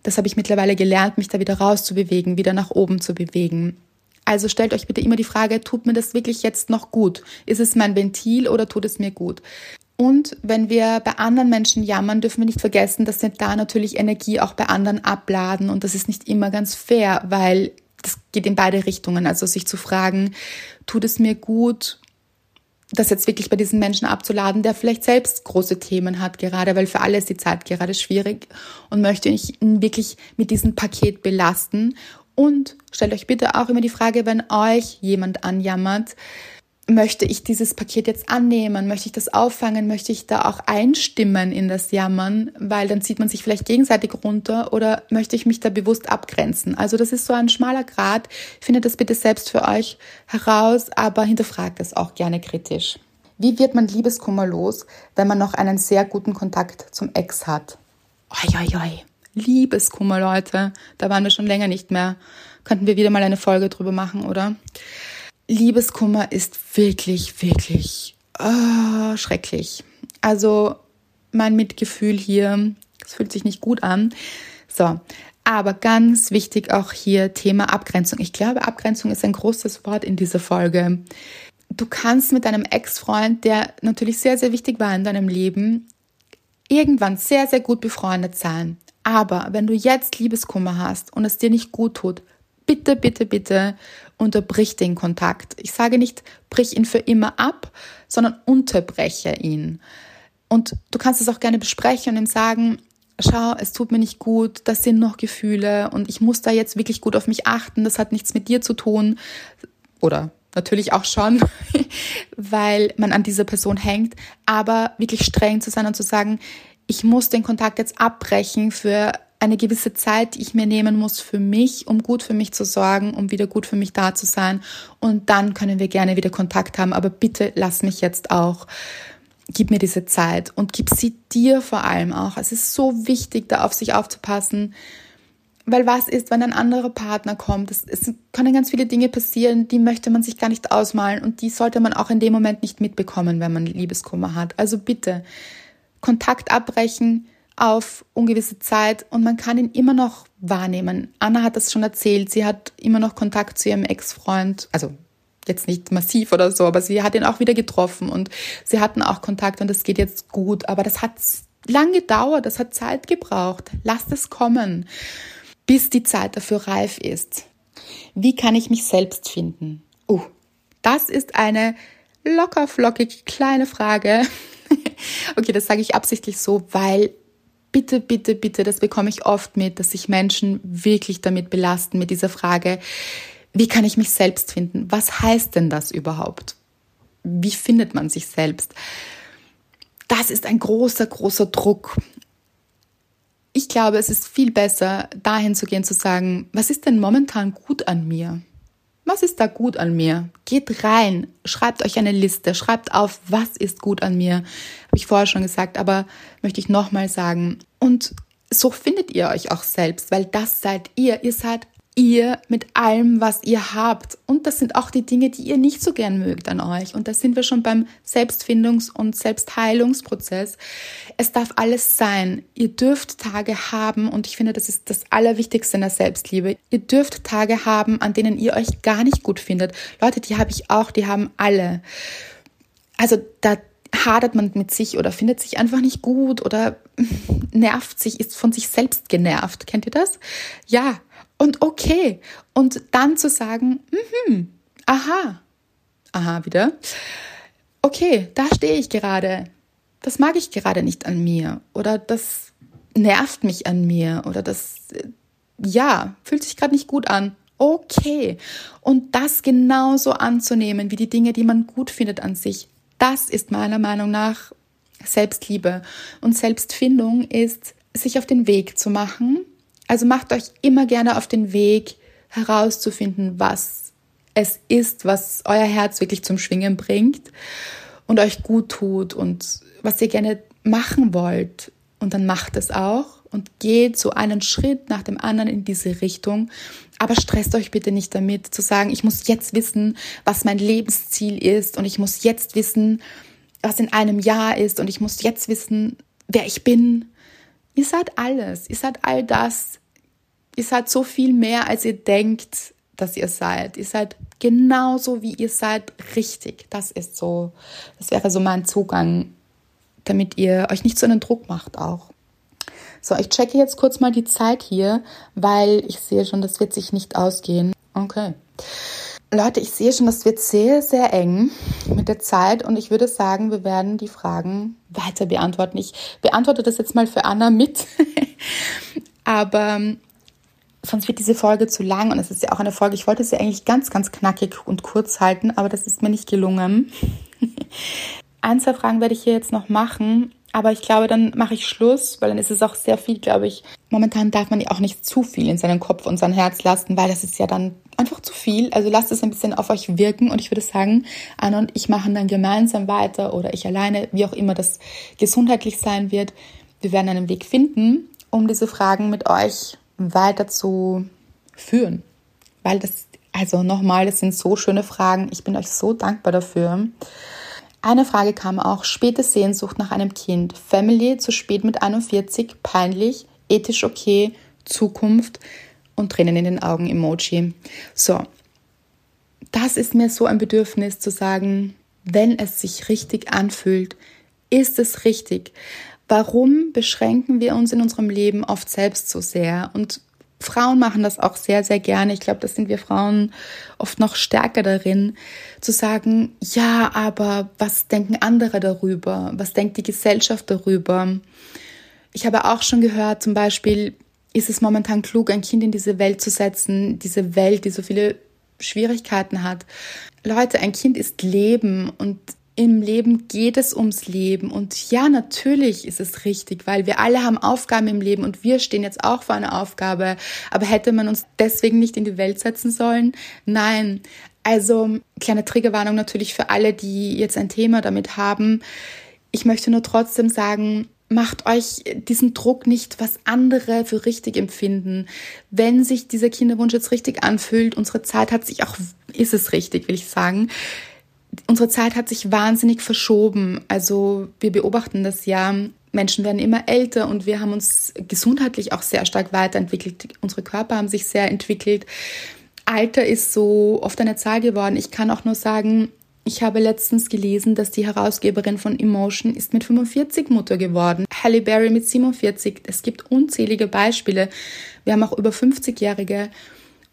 Das habe ich mittlerweile gelernt, mich da wieder rauszubewegen, wieder nach oben zu bewegen. Also stellt euch bitte immer die Frage, tut mir das wirklich jetzt noch gut? Ist es mein Ventil oder tut es mir gut? Und wenn wir bei anderen Menschen jammern, dürfen wir nicht vergessen, dass wir da natürlich Energie auch bei anderen abladen und das ist nicht immer ganz fair, weil das geht in beide Richtungen. Also sich zu fragen, tut es mir gut, das jetzt wirklich bei diesem Menschen abzuladen, der vielleicht selbst große Themen hat gerade, weil für alle ist die Zeit gerade schwierig und möchte ich ihn wirklich mit diesem Paket belasten. Und stellt euch bitte auch immer die Frage, wenn euch jemand anjammert, möchte ich dieses Paket jetzt annehmen? Möchte ich das auffangen? Möchte ich da auch einstimmen in das Jammern? Weil dann zieht man sich vielleicht gegenseitig runter oder möchte ich mich da bewusst abgrenzen? Also das ist so ein schmaler Grad. Findet das bitte selbst für euch heraus, aber hinterfragt es auch gerne kritisch. Wie wird man Liebeskummer los, wenn man noch einen sehr guten Kontakt zum Ex hat? Oi, oi, oi. Liebeskummer, Leute. Da waren wir schon länger nicht mehr. Könnten wir wieder mal eine Folge drüber machen, oder? Liebeskummer ist wirklich, wirklich oh, schrecklich. Also mein Mitgefühl hier, es fühlt sich nicht gut an. So, aber ganz wichtig auch hier Thema Abgrenzung. Ich glaube, Abgrenzung ist ein großes Wort in dieser Folge. Du kannst mit deinem Ex-Freund, der natürlich sehr, sehr wichtig war in deinem Leben, irgendwann sehr, sehr gut befreundet sein. Aber wenn du jetzt Liebeskummer hast und es dir nicht gut tut, bitte, bitte, bitte unterbrich den Kontakt. Ich sage nicht, brich ihn für immer ab, sondern unterbreche ihn. Und du kannst es auch gerne besprechen und ihm sagen, schau, es tut mir nicht gut, das sind noch Gefühle und ich muss da jetzt wirklich gut auf mich achten, das hat nichts mit dir zu tun. Oder natürlich auch schon, weil man an dieser Person hängt, aber wirklich streng zu sein und zu sagen, ich muss den Kontakt jetzt abbrechen für eine gewisse Zeit, die ich mir nehmen muss für mich, um gut für mich zu sorgen, um wieder gut für mich da zu sein. Und dann können wir gerne wieder Kontakt haben. Aber bitte lass mich jetzt auch. Gib mir diese Zeit und gib sie dir vor allem auch. Es ist so wichtig, da auf sich aufzupassen. Weil was ist, wenn ein anderer Partner kommt? Es, es können ganz viele Dinge passieren, die möchte man sich gar nicht ausmalen und die sollte man auch in dem Moment nicht mitbekommen, wenn man Liebeskummer hat. Also bitte, Kontakt abbrechen auf ungewisse Zeit und man kann ihn immer noch wahrnehmen. Anna hat das schon erzählt, sie hat immer noch Kontakt zu ihrem Ex-Freund, also jetzt nicht massiv oder so, aber sie hat ihn auch wieder getroffen und sie hatten auch Kontakt und es geht jetzt gut, aber das hat lang gedauert, das hat Zeit gebraucht. Lasst es kommen, bis die Zeit dafür reif ist. Wie kann ich mich selbst finden? Uh, das ist eine locker flockig kleine Frage. okay, das sage ich absichtlich so, weil bitte, bitte, bitte, das bekomme ich oft mit, dass sich Menschen wirklich damit belasten mit dieser Frage, wie kann ich mich selbst finden? Was heißt denn das überhaupt? Wie findet man sich selbst? Das ist ein großer, großer Druck. Ich glaube, es ist viel besser, dahin zu gehen, zu sagen, was ist denn momentan gut an mir? Was ist da gut an mir? Geht rein, schreibt euch eine Liste, schreibt auf, was ist gut an mir. Habe ich vorher schon gesagt, aber möchte ich nochmal sagen. Und so findet ihr euch auch selbst, weil das seid ihr. Ihr seid ihr mit allem, was ihr habt. Und das sind auch die Dinge, die ihr nicht so gern mögt an euch. Und da sind wir schon beim Selbstfindungs- und Selbstheilungsprozess. Es darf alles sein. Ihr dürft Tage haben, und ich finde, das ist das Allerwichtigste in der Selbstliebe. Ihr dürft Tage haben, an denen ihr euch gar nicht gut findet. Leute, die habe ich auch, die haben alle. Also da hadert man mit sich oder findet sich einfach nicht gut oder nervt sich, ist von sich selbst genervt. Kennt ihr das? Ja, und okay. Und dann zu sagen, mhm, aha, aha wieder. Okay, da stehe ich gerade. Das mag ich gerade nicht an mir. Oder das nervt mich an mir. Oder das, ja, fühlt sich gerade nicht gut an. Okay. Und das genauso anzunehmen wie die Dinge, die man gut findet an sich. Das ist meiner Meinung nach Selbstliebe. Und Selbstfindung ist, sich auf den Weg zu machen, also macht euch immer gerne auf den Weg herauszufinden, was es ist, was euer Herz wirklich zum Schwingen bringt und euch gut tut und was ihr gerne machen wollt. Und dann macht es auch und geht so einen Schritt nach dem anderen in diese Richtung. Aber stresst euch bitte nicht damit zu sagen, ich muss jetzt wissen, was mein Lebensziel ist und ich muss jetzt wissen, was in einem Jahr ist und ich muss jetzt wissen, wer ich bin Ihr seid alles. Ihr seid all das. Ihr seid so viel mehr, als ihr denkt, dass ihr seid. Ihr seid genauso, wie ihr seid, richtig. Das ist so, das wäre so mein Zugang, damit ihr euch nicht so einen Druck macht auch. So, ich checke jetzt kurz mal die Zeit hier, weil ich sehe schon, das wird sich nicht ausgehen. Okay. Leute, ich sehe schon, das wird sehr, sehr eng mit der Zeit und ich würde sagen, wir werden die Fragen weiter beantworten. Ich beantworte das jetzt mal für Anna mit, aber ähm, sonst wird diese Folge zu lang und es ist ja auch eine Folge, ich wollte sie eigentlich ganz, ganz knackig und kurz halten, aber das ist mir nicht gelungen. Ein, zwei Fragen werde ich hier jetzt noch machen, aber ich glaube, dann mache ich Schluss, weil dann ist es auch sehr viel, glaube ich. Momentan darf man ja auch nicht zu viel in seinen Kopf und sein Herz lassen, weil das ist ja dann einfach zu viel. Also lasst es ein bisschen auf euch wirken und ich würde sagen, Anna und ich machen dann gemeinsam weiter oder ich alleine, wie auch immer das gesundheitlich sein wird. Wir werden einen Weg finden, um diese Fragen mit euch weiter zu führen. Weil das, also nochmal, das sind so schöne Fragen. Ich bin euch so dankbar dafür. Eine Frage kam auch, späte Sehnsucht nach einem Kind, Family zu spät mit 41, peinlich, ethisch okay, Zukunft und Tränen in den Augen Emoji. So, das ist mir so ein Bedürfnis zu sagen, wenn es sich richtig anfühlt, ist es richtig. Warum beschränken wir uns in unserem Leben oft selbst so sehr? Und Frauen machen das auch sehr, sehr gerne. Ich glaube, das sind wir Frauen oft noch stärker darin, zu sagen, ja, aber was denken andere darüber? Was denkt die Gesellschaft darüber? Ich habe auch schon gehört, zum Beispiel, ist es momentan klug, ein Kind in diese Welt zu setzen, diese Welt, die so viele Schwierigkeiten hat. Leute, ein Kind ist Leben und im Leben geht es ums Leben. Und ja, natürlich ist es richtig, weil wir alle haben Aufgaben im Leben und wir stehen jetzt auch vor einer Aufgabe. Aber hätte man uns deswegen nicht in die Welt setzen sollen? Nein. Also kleine Triggerwarnung natürlich für alle, die jetzt ein Thema damit haben. Ich möchte nur trotzdem sagen, macht euch diesen Druck nicht, was andere für richtig empfinden. Wenn sich dieser Kinderwunsch jetzt richtig anfühlt, unsere Zeit hat sich auch, ist es richtig, will ich sagen, unsere Zeit hat sich wahnsinnig verschoben. Also wir beobachten das ja. Menschen werden immer älter und wir haben uns gesundheitlich auch sehr stark weiterentwickelt. Unsere Körper haben sich sehr entwickelt. Alter ist so oft eine Zahl geworden. Ich kann auch nur sagen, Ich habe letztens gelesen, dass die Herausgeberin von Emotion ist mit 45 Mutter geworden. Halle Berry mit 47. Es gibt unzählige Beispiele. Wir haben auch über 50-Jährige.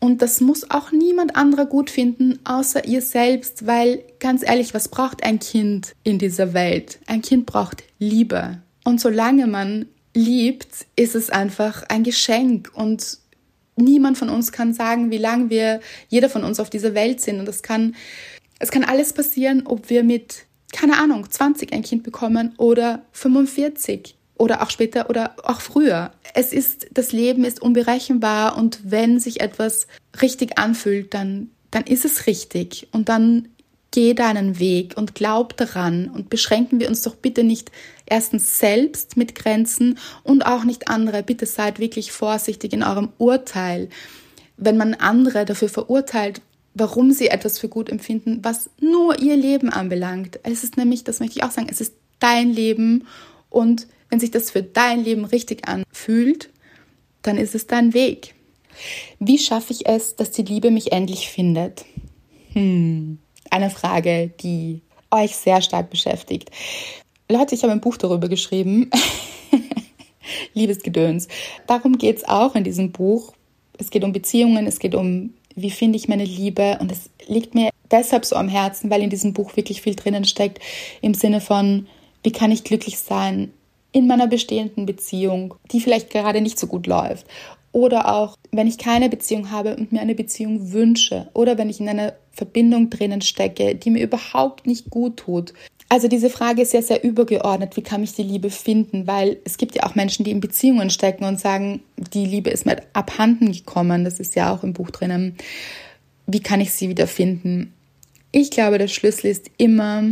Und das muss auch niemand anderer gut finden, außer ihr selbst, weil ganz ehrlich, was braucht ein Kind in dieser Welt? Ein Kind braucht Liebe. Und solange man liebt, ist es einfach ein Geschenk und niemand von uns kann sagen, wie lange wir, jeder von uns auf dieser Welt sind. Und es kann es kann alles passieren, ob wir mit, keine Ahnung, 20 ein Kind bekommen oder 45 oder auch später oder auch früher. Es ist, das Leben ist unberechenbar und wenn sich etwas richtig anfühlt, dann, dann ist es richtig und dann geh deinen Weg und glaub daran und beschränken wir uns doch bitte nicht erstens selbst mit Grenzen und auch nicht andere. Bitte seid wirklich vorsichtig in eurem Urteil. Wenn man andere dafür verurteilt, warum sie etwas für gut empfinden, was nur ihr Leben anbelangt. Es ist nämlich, das möchte ich auch sagen, es ist dein Leben und wenn sich das für dein Leben richtig anfühlt, dann ist es dein Weg. Wie schaffe ich es, dass die Liebe mich endlich findet? Hm, eine Frage, die euch sehr stark beschäftigt. Leute, ich habe ein Buch darüber geschrieben. Liebesgedöns. Darum geht es auch in diesem Buch. Es geht um Beziehungen, es geht um wie finde ich meine Liebe? Und es liegt mir deshalb so am Herzen, weil in diesem Buch wirklich viel drinnen steckt, im Sinne von, wie kann ich glücklich sein in meiner bestehenden Beziehung, die vielleicht gerade nicht so gut läuft. Oder auch, wenn ich keine Beziehung habe und mir eine Beziehung wünsche. Oder wenn ich in einer Verbindung drinnen stecke, die mir überhaupt nicht gut tut. Also diese Frage ist ja sehr übergeordnet, wie kann ich die Liebe finden? Weil es gibt ja auch Menschen, die in Beziehungen stecken und sagen, die Liebe ist mir abhanden gekommen. Das ist ja auch im Buch drinnen. Wie kann ich sie wieder finden? Ich glaube, der Schlüssel ist immer,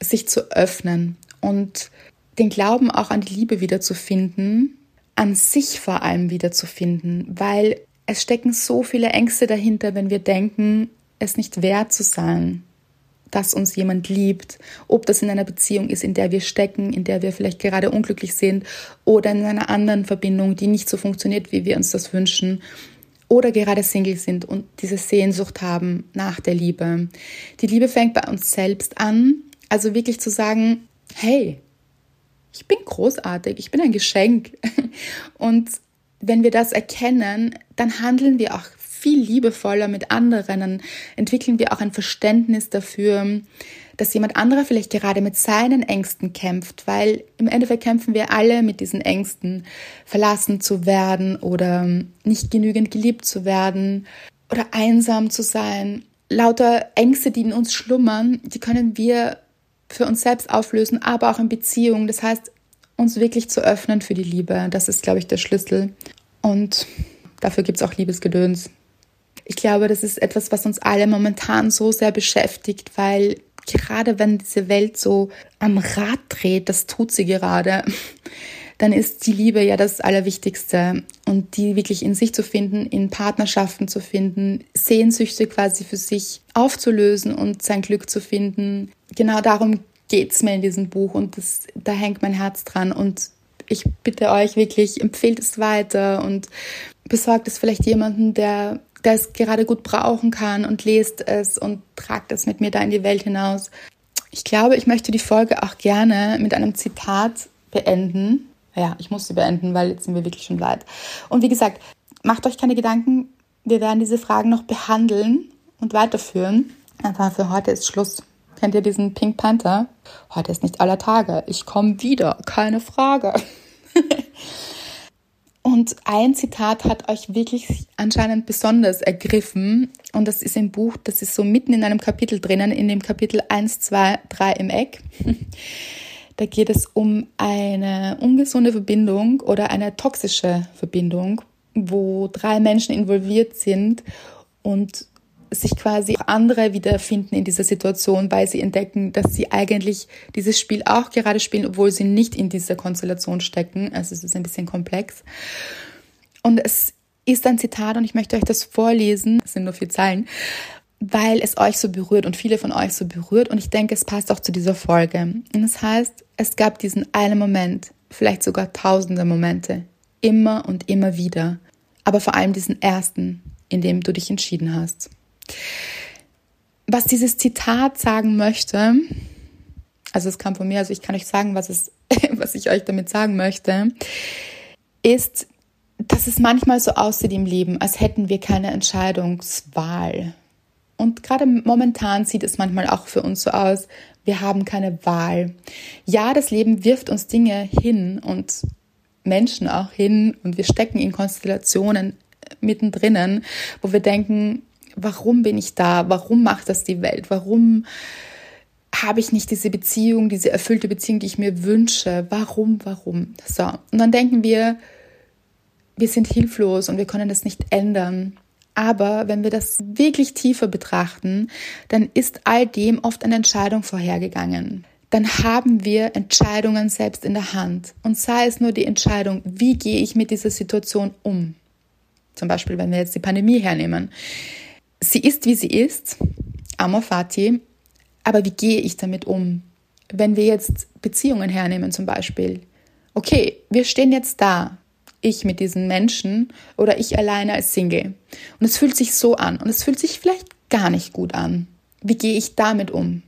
sich zu öffnen und den Glauben auch an die Liebe wiederzufinden, an sich vor allem wiederzufinden, weil es stecken so viele Ängste dahinter, wenn wir denken, es nicht wert zu sein, dass uns jemand liebt, ob das in einer Beziehung ist, in der wir stecken, in der wir vielleicht gerade unglücklich sind oder in einer anderen Verbindung, die nicht so funktioniert, wie wir uns das wünschen oder gerade Single sind und diese Sehnsucht haben nach der Liebe. Die Liebe fängt bei uns selbst an, also wirklich zu sagen, hey, ich bin großartig, ich bin ein Geschenk. Und wenn wir das erkennen, dann handeln wir auch viel liebevoller mit anderen, dann entwickeln wir auch ein Verständnis dafür, dass jemand anderer vielleicht gerade mit seinen Ängsten kämpft, weil im Endeffekt kämpfen wir alle mit diesen Ängsten, verlassen zu werden oder nicht genügend geliebt zu werden oder einsam zu sein. Lauter Ängste, die in uns schlummern, die können wir für uns selbst auflösen, aber auch in Beziehungen. Das heißt, uns wirklich zu öffnen für die Liebe. Das ist, glaube ich, der Schlüssel. Und dafür gibt es auch Liebesgedöns. Ich glaube, das ist etwas, was uns alle momentan so sehr beschäftigt, weil gerade wenn diese Welt so am Rad dreht, das tut sie gerade, dann ist die Liebe ja das Allerwichtigste. Und die wirklich in sich zu finden, in Partnerschaften zu finden, Sehnsüchte quasi für sich aufzulösen und sein Glück zu finden. Genau darum geht es mir in diesem Buch und das, da hängt mein Herz dran. Und ich bitte euch wirklich, empfehlt es weiter und besorgt es vielleicht jemanden, der der es gerade gut brauchen kann und lest es und tragt es mit mir da in die Welt hinaus. Ich glaube, ich möchte die Folge auch gerne mit einem Zitat beenden. Ja, ich muss sie beenden, weil jetzt sind wir wirklich schon weit. Und wie gesagt, macht euch keine Gedanken. Wir werden diese Fragen noch behandeln und weiterführen. Aber für heute ist Schluss. Kennt ihr diesen Pink Panther? Heute ist nicht aller Tage. Ich komme wieder, keine Frage. Und ein Zitat hat euch wirklich anscheinend besonders ergriffen. Und das ist im Buch, das ist so mitten in einem Kapitel drinnen, in dem Kapitel 1, 2, 3 im Eck. Da geht es um eine ungesunde Verbindung oder eine toxische Verbindung, wo drei Menschen involviert sind und sich quasi andere wiederfinden in dieser Situation, weil sie entdecken, dass sie eigentlich dieses Spiel auch gerade spielen, obwohl sie nicht in dieser Konstellation stecken. Also es ist ein bisschen komplex. Und es ist ein Zitat und ich möchte euch das vorlesen. Es sind nur vier Zeilen, weil es euch so berührt und viele von euch so berührt. Und ich denke, es passt auch zu dieser Folge. Und es heißt, es gab diesen einen Moment, vielleicht sogar tausende Momente, immer und immer wieder. Aber vor allem diesen ersten, in dem du dich entschieden hast. Was dieses Zitat sagen möchte, also es kam von mir, also ich kann euch sagen, was, es, was ich euch damit sagen möchte, ist, dass es manchmal so aussieht im Leben, als hätten wir keine Entscheidungswahl. Und gerade momentan sieht es manchmal auch für uns so aus, wir haben keine Wahl. Ja, das Leben wirft uns Dinge hin und Menschen auch hin und wir stecken in Konstellationen mittendrin, wo wir denken, warum bin ich da? Warum macht das die Welt? Warum habe ich nicht diese Beziehung, diese erfüllte Beziehung, die ich mir wünsche? Warum, warum? So. Und dann denken wir, wir sind hilflos und wir können das nicht ändern. Aber wenn wir das wirklich tiefer betrachten, dann ist all dem oft eine Entscheidung vorhergegangen. Dann haben wir Entscheidungen selbst in der Hand. Und sei es nur die Entscheidung, wie gehe ich mit dieser Situation um? Zum Beispiel, wenn wir jetzt die Pandemie hernehmen. Sie ist, wie sie ist, amor fati, aber wie gehe ich damit um? Wenn wir jetzt Beziehungen hernehmen zum Beispiel. Okay, wir stehen jetzt da, ich mit diesen Menschen oder ich alleine als Single. Und es fühlt sich so an und es fühlt sich vielleicht gar nicht gut an. Wie gehe ich damit um?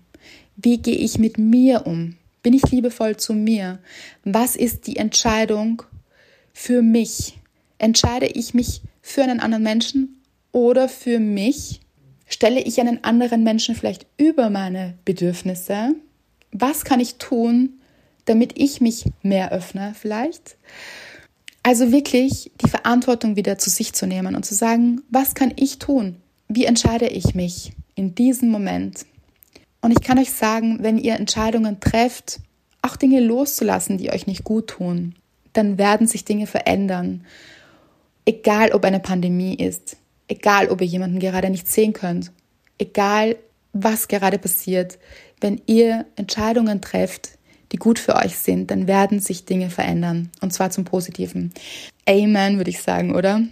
Wie gehe ich mit mir um? Bin ich liebevoll zu mir? Was ist die Entscheidung für mich? Entscheide ich mich für einen anderen Menschen oder für mich? Stelle ich einen anderen Menschen vielleicht über meine Bedürfnisse? Was kann ich tun, damit ich mich mehr öffne vielleicht? Also wirklich die Verantwortung wieder zu sich zu nehmen und zu sagen, was kann ich tun? Wie entscheide ich mich in diesem Moment? Und ich kann euch sagen, wenn ihr Entscheidungen trefft, auch Dinge loszulassen, die euch nicht gut tun, dann werden sich Dinge verändern. Egal ob eine Pandemie ist, egal ob ihr jemanden gerade nicht sehen könnt, egal was gerade passiert, wenn ihr Entscheidungen trefft, die gut für euch sind, dann werden sich Dinge verändern. Und zwar zum Positiven. Amen, würde ich sagen, oder?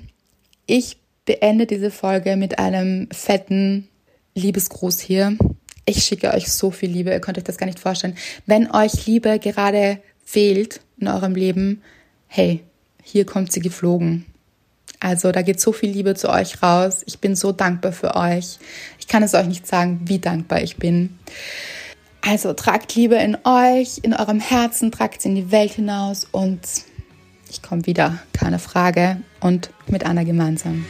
Ich beende diese Folge mit einem fetten Liebesgruß hier. Ich schicke euch so viel Liebe, ihr könnt euch das gar nicht vorstellen. Wenn euch Liebe gerade fehlt in eurem Leben, hey, hier kommt sie geflogen. Also da geht so viel Liebe zu euch raus. Ich bin so dankbar für euch. Ich kann es euch nicht sagen, wie dankbar ich bin. Also tragt Liebe in euch, in eurem Herzen, tragt es in die Welt hinaus und ich komme wieder, keine Frage, und mit Anna gemeinsam.